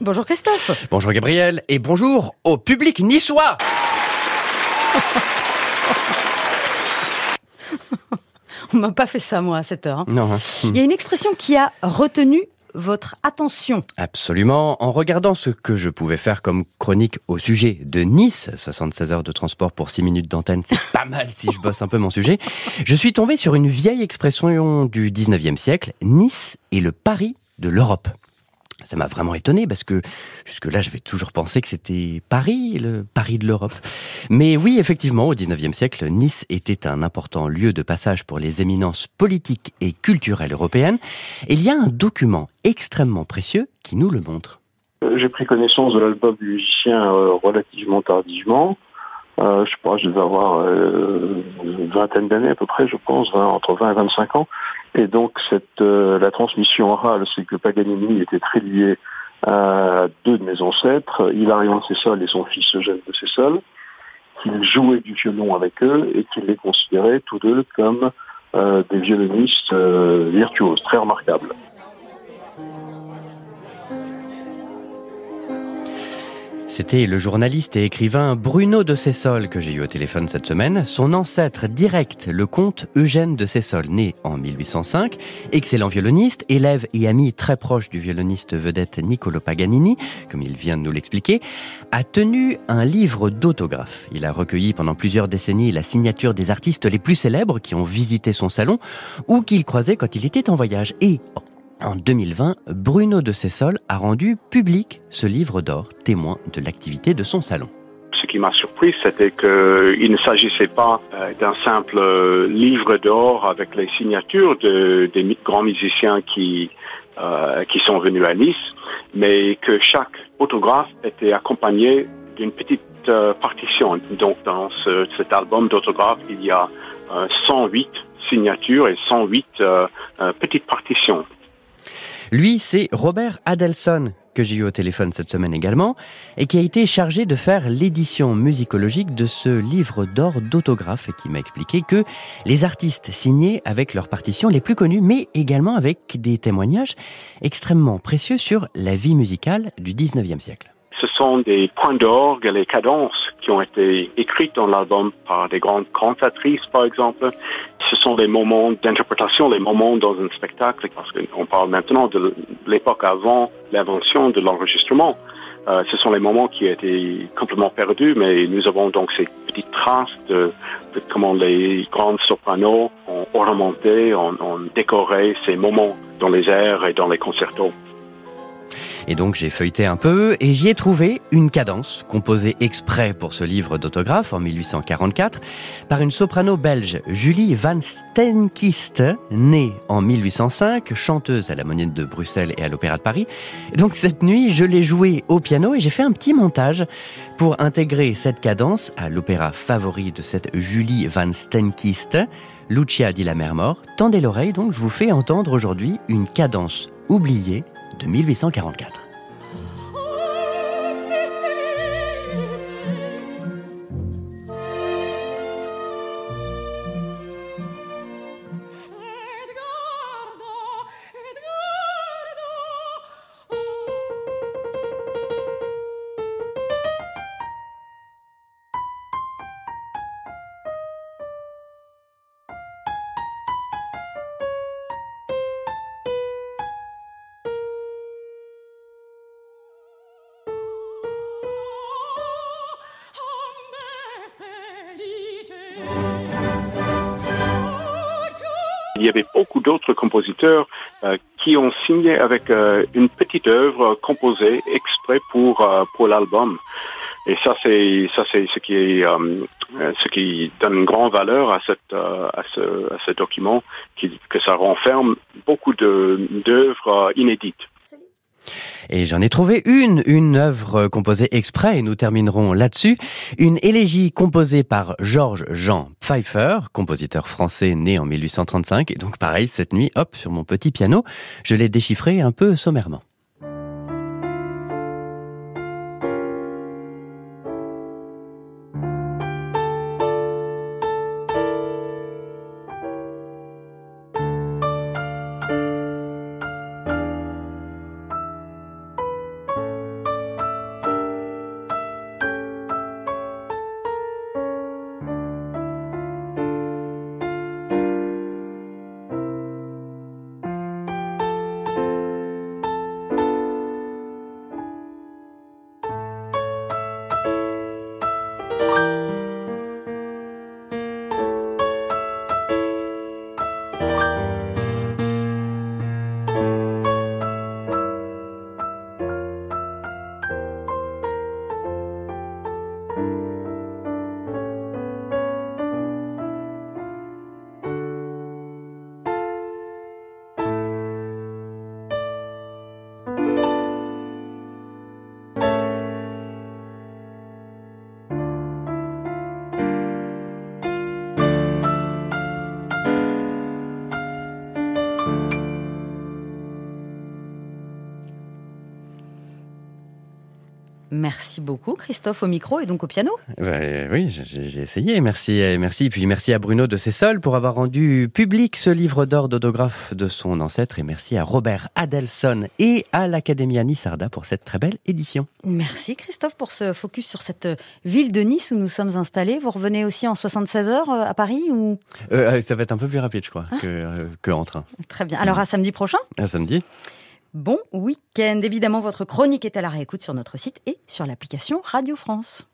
Bonjour Christophe. Bonjour Gabriel et bonjour au public niçois. On m'a pas fait ça moi à cette heure. hein. Non. hein. Il y a une expression qui a retenu votre attention. Absolument. En regardant ce que je pouvais faire comme chronique au sujet de Nice, 76 heures de transport pour 6 minutes d'antenne, c'est pas mal si je bosse un peu mon sujet, je suis tombé sur une vieille expression du 19e siècle, Nice est le Paris de l'Europe. Ça m'a vraiment étonné parce que jusque-là, j'avais toujours pensé que c'était Paris, le Paris de l'Europe. Mais oui, effectivement, au 19e siècle, Nice était un important lieu de passage pour les éminences politiques et culturelles européennes. Et il y a un document extrêmement précieux qui nous le montre. Euh, J'ai pris connaissance de l'album du musicien euh, relativement tardivement. Euh, je pas, je devais avoir euh, une vingtaine d'années à peu près, je pense, 20, entre 20 et 25 ans. Et donc cette euh, la transmission orale, c'est que Paganini était très lié à deux de mes ancêtres, Hilarion de Cessol et son fils Eugène de Cessol, qu'il jouait du violon avec eux et qu'il les considérait tous deux comme euh, des violonistes euh, virtuoses, très remarquables. C'était le journaliste et écrivain Bruno de Cessol que j'ai eu au téléphone cette semaine. Son ancêtre direct, le comte Eugène de Cessol, né en 1805, excellent violoniste, élève et ami très proche du violoniste vedette Niccolo Paganini, comme il vient de nous l'expliquer, a tenu un livre d'autographes. Il a recueilli pendant plusieurs décennies la signature des artistes les plus célèbres qui ont visité son salon ou qu'il croisait quand il était en voyage. Et en 2020, Bruno de Cessol a rendu public ce livre d'or, témoin de l'activité de son salon. Ce qui m'a surpris, c'était qu'il ne s'agissait pas euh, d'un simple euh, livre d'or avec les signatures de, des grands musiciens qui, euh, qui sont venus à Nice, mais que chaque autographe était accompagné d'une petite partition. Donc dans ce- cet album d'autographes, il y a euh, 108 signatures et 108 euh, euh, petites partitions. Lui, c'est Robert Adelson, que j'ai eu au téléphone cette semaine également, et qui a été chargé de faire l'édition musicologique de ce livre d'or d'autographes, et qui m'a expliqué que les artistes signaient avec leurs partitions les plus connues, mais également avec des témoignages extrêmement précieux sur la vie musicale du 19e siècle. Ce sont des points d'orgue les cadences qui ont été écrites dans l'album par des grandes cantatrices, par exemple. Ce sont des moments d'interprétation, les moments dans un spectacle, parce qu'on parle maintenant de l'époque avant l'invention de l'enregistrement. Euh, ce sont les moments qui étaient complètement perdus, mais nous avons donc ces petites traces de, de comment les grandes sopranos ont ornementé, ont, ont décoré ces moments dans les airs et dans les concertos. Et donc j'ai feuilleté un peu et j'y ai trouvé une cadence composée exprès pour ce livre d'autographes en 1844 par une soprano belge, Julie Van Steenkist, née en 1805, chanteuse à la Monnaie de Bruxelles et à l'Opéra de Paris. Et donc cette nuit, je l'ai jouée au piano et j'ai fait un petit montage pour intégrer cette cadence à l'opéra favori de cette Julie Van Steenkist, Lucia di la Mer Mort. Tendez l'oreille donc, je vous fais entendre aujourd'hui une cadence oubliée de 1844. Il y avait beaucoup d'autres compositeurs euh, qui ont signé avec euh, une petite œuvre composée exprès pour euh, pour l'album. Et ça c'est ça c'est ce qui est euh, ce qui donne une grande valeur à cette euh, à ce à ce document qui que ça renferme beaucoup de d'œuvres euh, inédites. Et j'en ai trouvé une, une œuvre composée exprès, et nous terminerons là-dessus. Une élégie composée par Georges Jean Pfeiffer, compositeur français né en 1835. Et donc pareil, cette nuit, hop, sur mon petit piano, je l'ai déchiffré un peu sommairement. Merci beaucoup, Christophe, au micro et donc au piano. Bah, oui, j'ai essayé. Merci, merci. Et puis merci à Bruno de Cessol pour avoir rendu public ce livre d'or d'autographe de son ancêtre. Et merci à Robert Adelson et à l'Académie Nissarda pour cette très belle édition. Merci, Christophe, pour ce focus sur cette ville de Nice où nous sommes installés. Vous revenez aussi en 76 heures euh, à Paris ou? Euh, Ça va être un peu plus rapide, je crois, ah. que, euh, que en train. Très bien. Alors à samedi prochain À samedi. Bon week-end. Évidemment, votre chronique est à la réécoute sur notre site et sur l'application Radio France.